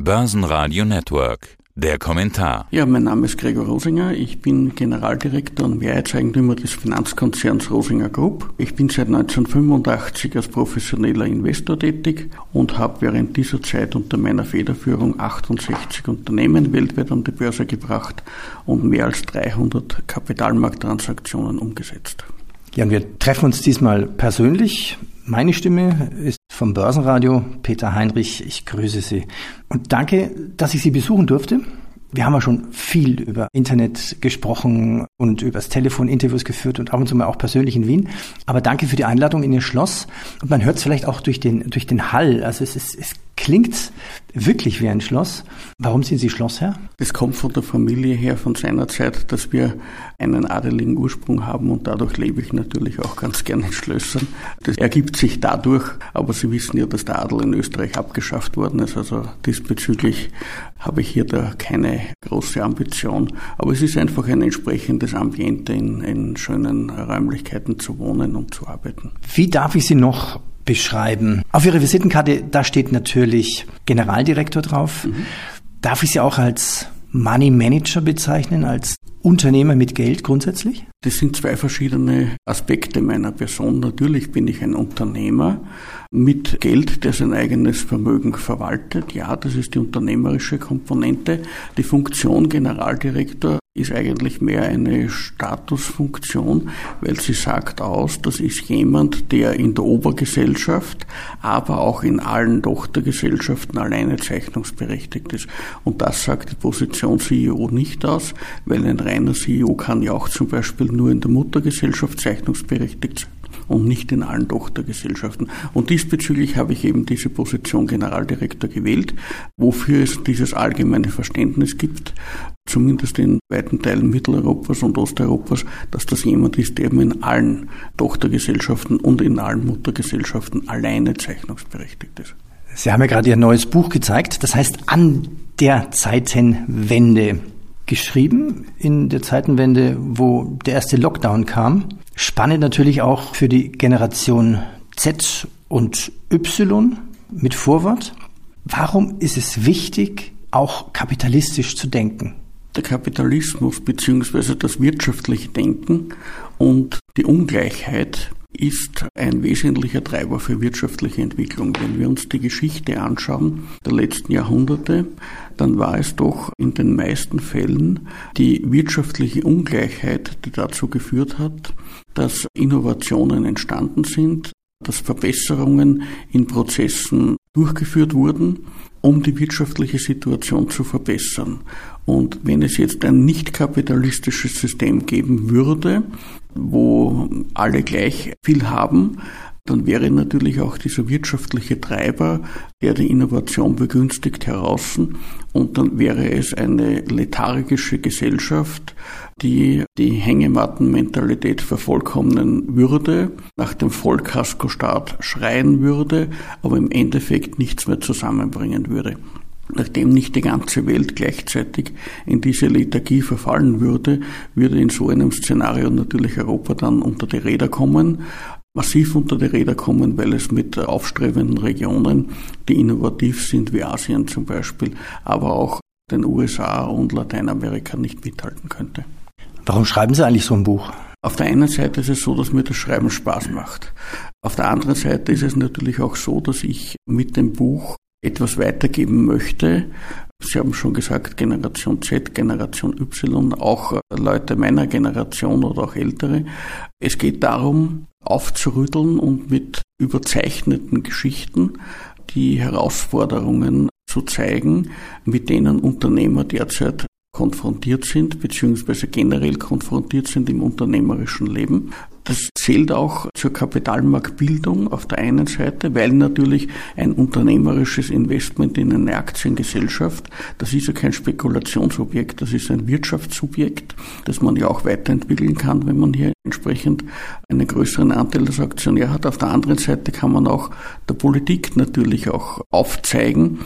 Börsenradio Network. Der Kommentar. Ja, mein Name ist Gregor Rosinger. Ich bin Generaldirektor und Mehrheitseigentümer des Finanzkonzerns Rosinger Group. Ich bin seit 1985 als professioneller Investor tätig und habe während dieser Zeit unter meiner Federführung 68 Unternehmen weltweit an die Börse gebracht und mehr als 300 Kapitalmarkttransaktionen umgesetzt. Ja, und wir treffen uns diesmal persönlich. Meine Stimme ist vom Börsenradio, Peter Heinrich. Ich grüße Sie. Und danke, dass ich Sie besuchen durfte. Wir haben ja schon viel über Internet gesprochen und übers Telefon Interviews geführt und ab und zu mal auch persönlich in Wien. Aber danke für die Einladung in Ihr Schloss. Und man hört es vielleicht auch durch den, durch den Hall. Also es, ist, es klingt wirklich wie ein Schloss. Warum sind Sie Schlossherr? Das kommt von der Familie her, von seiner Zeit, dass wir einen adeligen Ursprung haben und dadurch lebe ich natürlich auch ganz gerne in Schlössern. Das ergibt sich dadurch, aber Sie wissen ja, dass der Adel in Österreich abgeschafft worden ist. Also diesbezüglich habe ich hier da keine große Ambition. Aber es ist einfach ein entsprechendes Ambiente, in, in schönen Räumlichkeiten zu wohnen und zu arbeiten. Wie darf ich Sie noch beschreiben? Auf Ihrer Visitenkarte, da steht natürlich Generaldirektor drauf. Mhm. Darf ich Sie auch als Money Manager bezeichnen, als Unternehmer mit Geld grundsätzlich? Das sind zwei verschiedene Aspekte meiner Person. Natürlich bin ich ein Unternehmer mit Geld, der sein eigenes Vermögen verwaltet. Ja, das ist die unternehmerische Komponente. Die Funktion Generaldirektor ist eigentlich mehr eine Statusfunktion, weil sie sagt aus, das ist jemand, der in der Obergesellschaft, aber auch in allen Tochtergesellschaften alleine zeichnungsberechtigt ist. Und das sagt die Position CEO nicht aus, weil ein reiner CEO kann ja auch zum Beispiel nur in der Muttergesellschaft zeichnungsberechtigt sein und nicht in allen Tochtergesellschaften. Und diesbezüglich habe ich eben diese Position Generaldirektor gewählt, wofür es dieses allgemeine Verständnis gibt, zumindest in weiten Teilen Mitteleuropas und Osteuropas, dass das jemand ist, der eben in allen Tochtergesellschaften und in allen Muttergesellschaften alleine zeichnungsberechtigt ist. Sie haben ja gerade Ihr neues Buch gezeigt, das heißt An der Zeitenwende geschrieben in der Zeitenwende, wo der erste Lockdown kam. Spannend natürlich auch für die Generation Z und Y mit Vorwort. Warum ist es wichtig, auch kapitalistisch zu denken? Der Kapitalismus bzw. das wirtschaftliche Denken und die Ungleichheit ist ein wesentlicher Treiber für wirtschaftliche Entwicklung. Wenn wir uns die Geschichte anschauen der letzten Jahrhunderte, dann war es doch in den meisten Fällen die wirtschaftliche Ungleichheit, die dazu geführt hat, dass Innovationen entstanden sind, dass Verbesserungen in Prozessen durchgeführt wurden, um die wirtschaftliche Situation zu verbessern. Und wenn es jetzt ein nicht kapitalistisches System geben würde, wo alle gleich viel haben, dann wäre natürlich auch dieser wirtschaftliche Treiber, der die Innovation begünstigt, heraus. Und dann wäre es eine lethargische Gesellschaft, die die Hängemattenmentalität vervollkommnen würde, nach dem Vollkaskostaat schreien würde, aber im Endeffekt nichts mehr zusammenbringen würde. Nachdem nicht die ganze Welt gleichzeitig in diese Lethargie verfallen würde, würde in so einem Szenario natürlich Europa dann unter die Räder kommen, massiv unter die Räder kommen, weil es mit aufstrebenden Regionen, die innovativ sind, wie Asien zum Beispiel, aber auch den USA und Lateinamerika nicht mithalten könnte. Warum schreiben Sie eigentlich so ein Buch? Auf der einen Seite ist es so, dass mir das Schreiben Spaß macht. Auf der anderen Seite ist es natürlich auch so, dass ich mit dem Buch etwas weitergeben möchte. Sie haben schon gesagt, Generation Z, Generation Y, auch Leute meiner Generation oder auch ältere. Es geht darum, aufzurütteln und mit überzeichneten Geschichten die Herausforderungen zu zeigen, mit denen Unternehmer derzeit konfrontiert sind, beziehungsweise generell konfrontiert sind im unternehmerischen Leben. Das zählt auch zur Kapitalmarktbildung auf der einen Seite, weil natürlich ein unternehmerisches Investment in eine Aktiengesellschaft, das ist ja kein Spekulationsobjekt, das ist ein Wirtschaftssubjekt, das man ja auch weiterentwickeln kann, wenn man hier entsprechend einen größeren Anteil als Aktionär hat. Auf der anderen Seite kann man auch der Politik natürlich auch aufzeigen,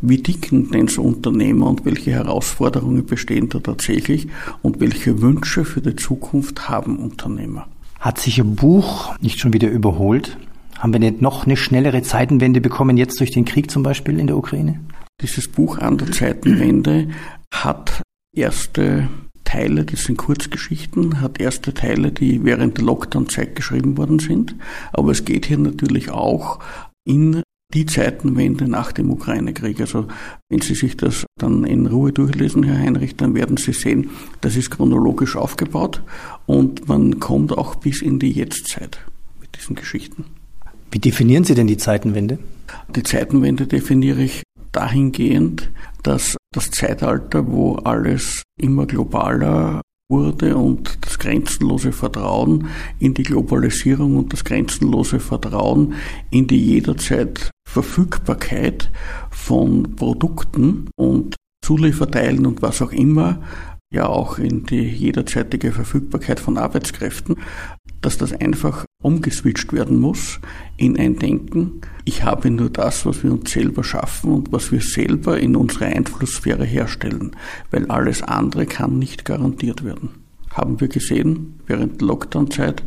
wie dicken denn so Unternehmer und welche Herausforderungen bestehen da tatsächlich und welche Wünsche für die Zukunft haben Unternehmer? Hat sich Ihr Buch nicht schon wieder überholt? Haben wir nicht noch eine schnellere Zeitenwende bekommen, jetzt durch den Krieg zum Beispiel in der Ukraine? Dieses Buch an der Zeitenwende hat erste Teile, das sind Kurzgeschichten, hat erste Teile, die während der Lockdown-Zeit geschrieben worden sind. Aber es geht hier natürlich auch in die Zeitenwende nach dem Ukraine-Krieg. Also wenn Sie sich das dann in Ruhe durchlesen, Herr Heinrich, dann werden Sie sehen, das ist chronologisch aufgebaut und man kommt auch bis in die Jetztzeit mit diesen Geschichten. Wie definieren Sie denn die Zeitenwende? Die Zeitenwende definiere ich dahingehend, dass das Zeitalter, wo alles immer globaler wurde und das grenzenlose Vertrauen in die Globalisierung und das grenzenlose Vertrauen in die jederzeit Verfügbarkeit von Produkten und Zulieferteilen und was auch immer, ja auch in die jederzeitige Verfügbarkeit von Arbeitskräften, dass das einfach umgeswitcht werden muss in ein Denken, ich habe nur das, was wir uns selber schaffen und was wir selber in unserer Einflusssphäre herstellen, weil alles andere kann nicht garantiert werden. Haben wir gesehen während der Lockdown-Zeit,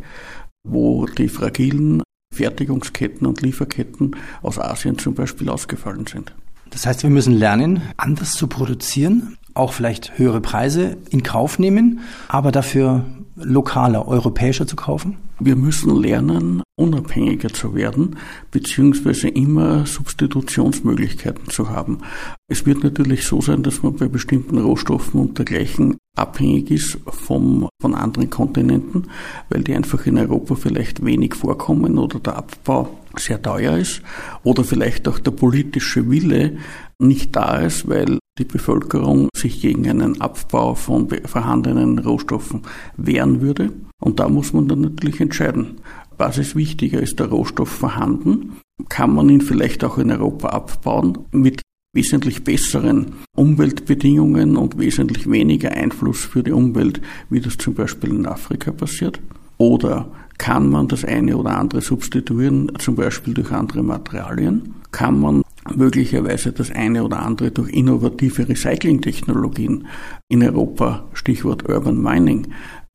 wo die fragilen Fertigungsketten und Lieferketten aus Asien zum Beispiel ausgefallen sind. Das heißt, wir müssen lernen, anders zu produzieren, auch vielleicht höhere Preise in Kauf nehmen, aber dafür lokaler, europäischer zu kaufen? Wir müssen lernen, unabhängiger zu werden, beziehungsweise immer Substitutionsmöglichkeiten zu haben. Es wird natürlich so sein, dass man bei bestimmten Rohstoffen und dergleichen abhängig ist vom, von anderen Kontinenten, weil die einfach in Europa vielleicht wenig vorkommen oder der Abbau sehr teuer ist oder vielleicht auch der politische Wille nicht da ist, weil die Bevölkerung sich gegen einen Abbau von vorhandenen Rohstoffen wehren würde. Und da muss man dann natürlich entscheiden. Was ist wichtiger? Ist der Rohstoff vorhanden? Kann man ihn vielleicht auch in Europa abbauen mit wesentlich besseren Umweltbedingungen und wesentlich weniger Einfluss für die Umwelt, wie das zum Beispiel in Afrika passiert? Oder kann man das eine oder andere substituieren, zum Beispiel durch andere Materialien? Kann man möglicherweise das eine oder andere durch innovative Recyclingtechnologien in Europa, Stichwort Urban Mining,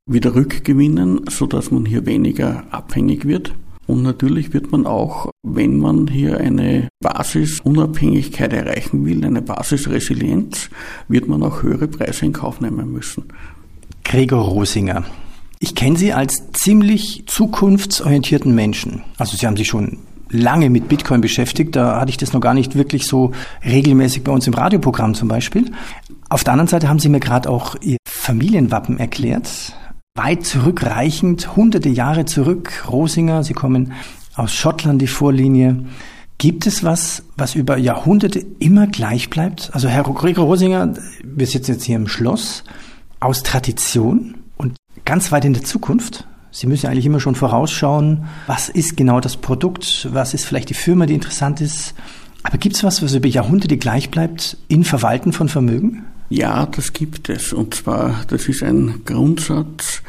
wieder rückgewinnen, sodass man hier weniger abhängig wird. Und natürlich wird man auch, wenn man hier eine Basisunabhängigkeit erreichen will, eine Basisresilienz, wird man auch höhere Preise in Kauf nehmen müssen. Gregor Rosinger. Ich kenne Sie als ziemlich zukunftsorientierten Menschen. Also Sie haben sich schon lange mit Bitcoin beschäftigt. Da hatte ich das noch gar nicht wirklich so regelmäßig bei uns im Radioprogramm zum Beispiel. Auf der anderen Seite haben Sie mir gerade auch Ihr Familienwappen erklärt. Weit zurückreichend, hunderte Jahre zurück. Rosinger, Sie kommen aus Schottland, die Vorlinie. Gibt es was, was über Jahrhunderte immer gleich bleibt? Also Herr Gregor Rosinger, wir sitzen jetzt hier im Schloss, aus Tradition und ganz weit in der Zukunft. Sie müssen eigentlich immer schon vorausschauen, was ist genau das Produkt, was ist vielleicht die Firma, die interessant ist. Aber gibt es was, was über Jahrhunderte gleich bleibt in Verwalten von Vermögen? Ja, das gibt es. Und zwar, das ist ein Grundsatz,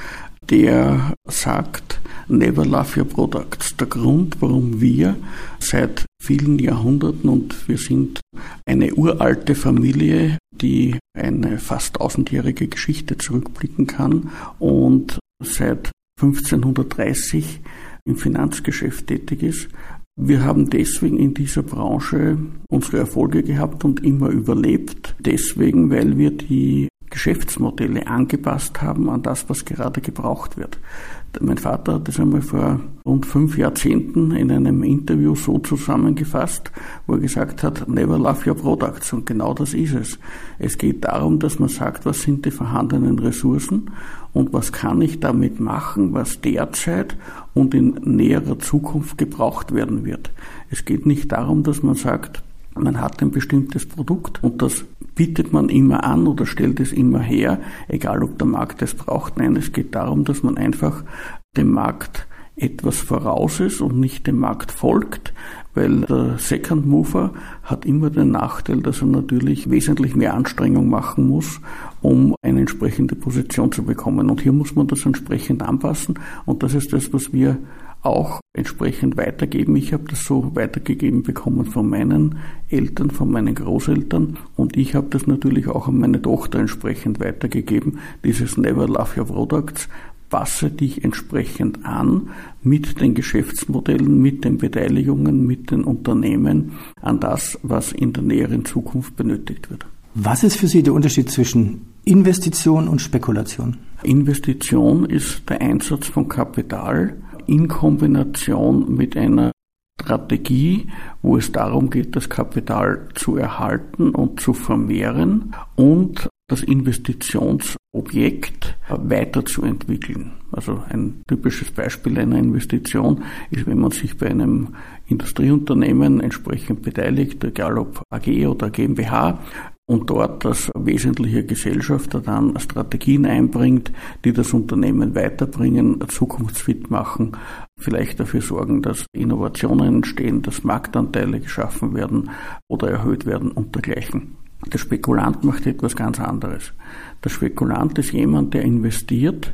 der sagt, never love your products. Der Grund, warum wir seit vielen Jahrhunderten und wir sind eine uralte Familie, die eine fast tausendjährige Geschichte zurückblicken kann und seit 1530 im Finanzgeschäft tätig ist. Wir haben deswegen in dieser Branche unsere Erfolge gehabt und immer überlebt. Deswegen, weil wir die Geschäftsmodelle angepasst haben an das, was gerade gebraucht wird. Mein Vater hat das einmal vor rund fünf Jahrzehnten in einem Interview so zusammengefasst, wo er gesagt hat, never love your products. Und genau das ist es. Es geht darum, dass man sagt, was sind die vorhandenen Ressourcen und was kann ich damit machen, was derzeit und in näherer Zukunft gebraucht werden wird. Es geht nicht darum, dass man sagt, man hat ein bestimmtes Produkt und das bietet man immer an oder stellt es immer her, egal ob der Markt es braucht. Nein, es geht darum, dass man einfach dem Markt etwas voraus ist und nicht dem Markt folgt, weil der Second Mover hat immer den Nachteil, dass er natürlich wesentlich mehr Anstrengung machen muss, um eine entsprechende Position zu bekommen. Und hier muss man das entsprechend anpassen und das ist das, was wir auch entsprechend weitergeben. Ich habe das so weitergegeben bekommen von meinen Eltern, von meinen Großeltern und ich habe das natürlich auch an meine Tochter entsprechend weitergegeben, dieses Never Love Your Products, passe dich entsprechend an mit den Geschäftsmodellen, mit den Beteiligungen, mit den Unternehmen an das, was in der näheren Zukunft benötigt wird. Was ist für Sie der Unterschied zwischen Investition und Spekulation? Investition ist der Einsatz von Kapital in Kombination mit einer Strategie, wo es darum geht, das Kapital zu erhalten und zu vermehren und das Investitionsobjekt weiterzuentwickeln. Also ein typisches Beispiel einer Investition ist, wenn man sich bei einem Industrieunternehmen entsprechend beteiligt, egal ob AG oder GmbH, und dort als wesentlicher Gesellschafter dann Strategien einbringt, die das Unternehmen weiterbringen, zukunftsfit machen, vielleicht dafür sorgen, dass Innovationen entstehen, dass Marktanteile geschaffen werden oder erhöht werden und dergleichen. Der Spekulant macht etwas ganz anderes. Der Spekulant ist jemand, der investiert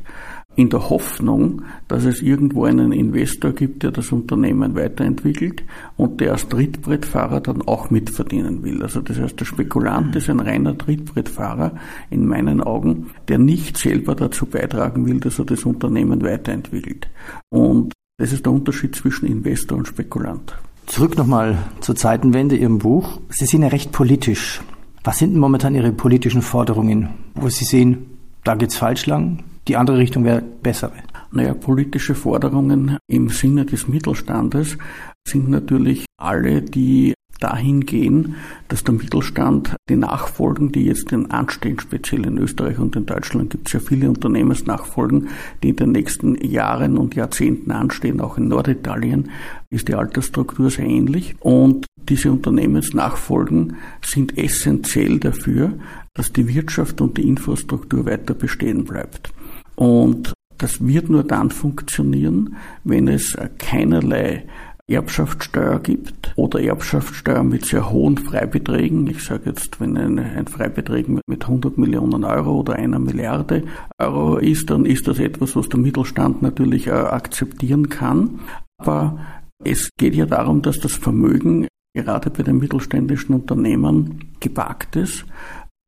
in der Hoffnung, dass es irgendwo einen Investor gibt, der das Unternehmen weiterentwickelt und der als Trittbrettfahrer dann auch mitverdienen will. Also das heißt, der Spekulant ist ein reiner Trittbrettfahrer in meinen Augen, der nicht selber dazu beitragen will, dass er das Unternehmen weiterentwickelt. Und das ist der Unterschied zwischen Investor und Spekulant. Zurück nochmal zur Zeitenwende, Ihrem Buch. Sie sind ja recht politisch. Was sind denn momentan Ihre politischen Forderungen, wo Sie sehen, da geht's falsch lang, die andere Richtung wäre bessere? Naja, politische Forderungen im Sinne des Mittelstandes sind natürlich alle, die dahin gehen, dass der Mittelstand die Nachfolgen, die jetzt anstehen, speziell in Österreich und in Deutschland gibt es ja viele Unternehmensnachfolgen, die in den nächsten Jahren und Jahrzehnten anstehen, auch in Norditalien ist die Altersstruktur sehr ähnlich und diese Unternehmensnachfolgen sind essentiell dafür, dass die Wirtschaft und die Infrastruktur weiter bestehen bleibt. Und das wird nur dann funktionieren, wenn es keinerlei Erbschaftssteuer gibt oder Erbschaftssteuer mit sehr hohen Freibeträgen. Ich sage jetzt, wenn ein, ein Freibetrag mit 100 Millionen Euro oder einer Milliarde Euro ist, dann ist das etwas, was der Mittelstand natürlich akzeptieren kann. Aber es geht ja darum, dass das Vermögen gerade bei den mittelständischen Unternehmen geparkt ist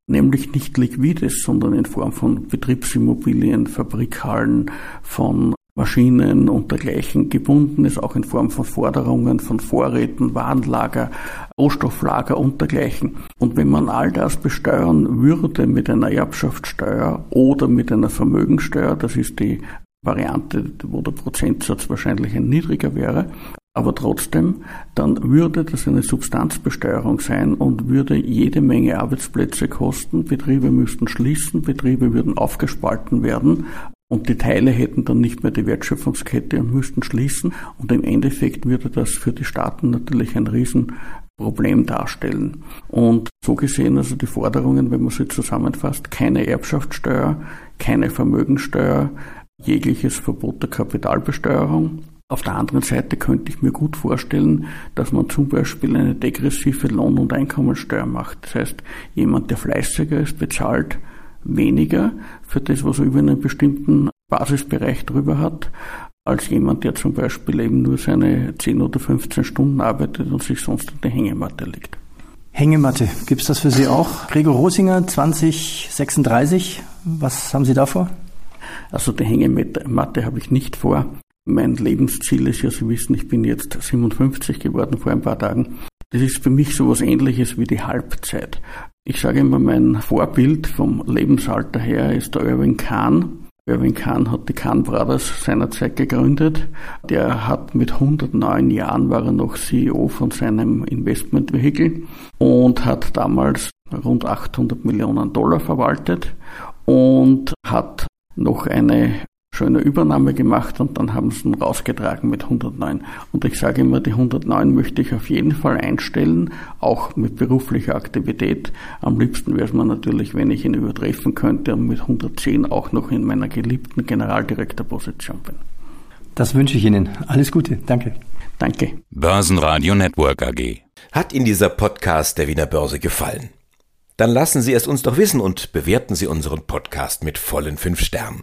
nämlich nicht liquides, sondern in Form von Betriebsimmobilien, Fabrikhallen, von Maschinen und dergleichen gebunden ist, auch in Form von Forderungen, von Vorräten, Warenlager, Rohstofflager und dergleichen. Und wenn man all das besteuern würde mit einer Erbschaftssteuer oder mit einer Vermögensteuer, das ist die Variante, wo der Prozentsatz wahrscheinlich ein niedriger wäre, aber trotzdem, dann würde das eine Substanzbesteuerung sein und würde jede Menge Arbeitsplätze kosten. Betriebe müssten schließen, Betriebe würden aufgespalten werden und die Teile hätten dann nicht mehr die Wertschöpfungskette und müssten schließen. Und im Endeffekt würde das für die Staaten natürlich ein Riesenproblem darstellen. Und so gesehen, also die Forderungen, wenn man sie zusammenfasst, keine Erbschaftssteuer, keine Vermögensteuer, jegliches Verbot der Kapitalbesteuerung. Auf der anderen Seite könnte ich mir gut vorstellen, dass man zum Beispiel eine degressive Lohn- und Einkommensteuer macht. Das heißt, jemand, der fleißiger ist, bezahlt weniger für das, was er über einen bestimmten Basisbereich drüber hat, als jemand, der zum Beispiel eben nur seine 10 oder 15 Stunden arbeitet und sich sonst in der Hängematte legt. Hängematte, gibt es das für Sie auch? Gregor Rosinger 2036, was haben Sie da vor? Also die Hängematte habe ich nicht vor. Mein Lebensziel ist ja, Sie wissen, ich bin jetzt 57 geworden vor ein paar Tagen. Das ist für mich so etwas ähnliches wie die Halbzeit. Ich sage immer, mein Vorbild vom Lebensalter her ist der Irving Kahn. Irving Kahn hat die Kahn Brothers seinerzeit gegründet. Der hat mit 109 Jahren war er noch CEO von seinem Investmentvehikel und hat damals rund 800 Millionen Dollar verwaltet und hat noch eine schöne Übernahme gemacht und dann haben sie ihn rausgetragen mit 109. Und ich sage immer, die 109 möchte ich auf jeden Fall einstellen, auch mit beruflicher Aktivität. Am liebsten wäre es mir natürlich, wenn ich ihn übertreffen könnte und mit 110 auch noch in meiner geliebten Generaldirektorposition bin. Das wünsche ich Ihnen. Alles Gute. Danke. Danke. Börsenradio Network AG. Hat Ihnen dieser Podcast der Wiener Börse gefallen? Dann lassen Sie es uns doch wissen und bewerten Sie unseren Podcast mit vollen fünf Sternen.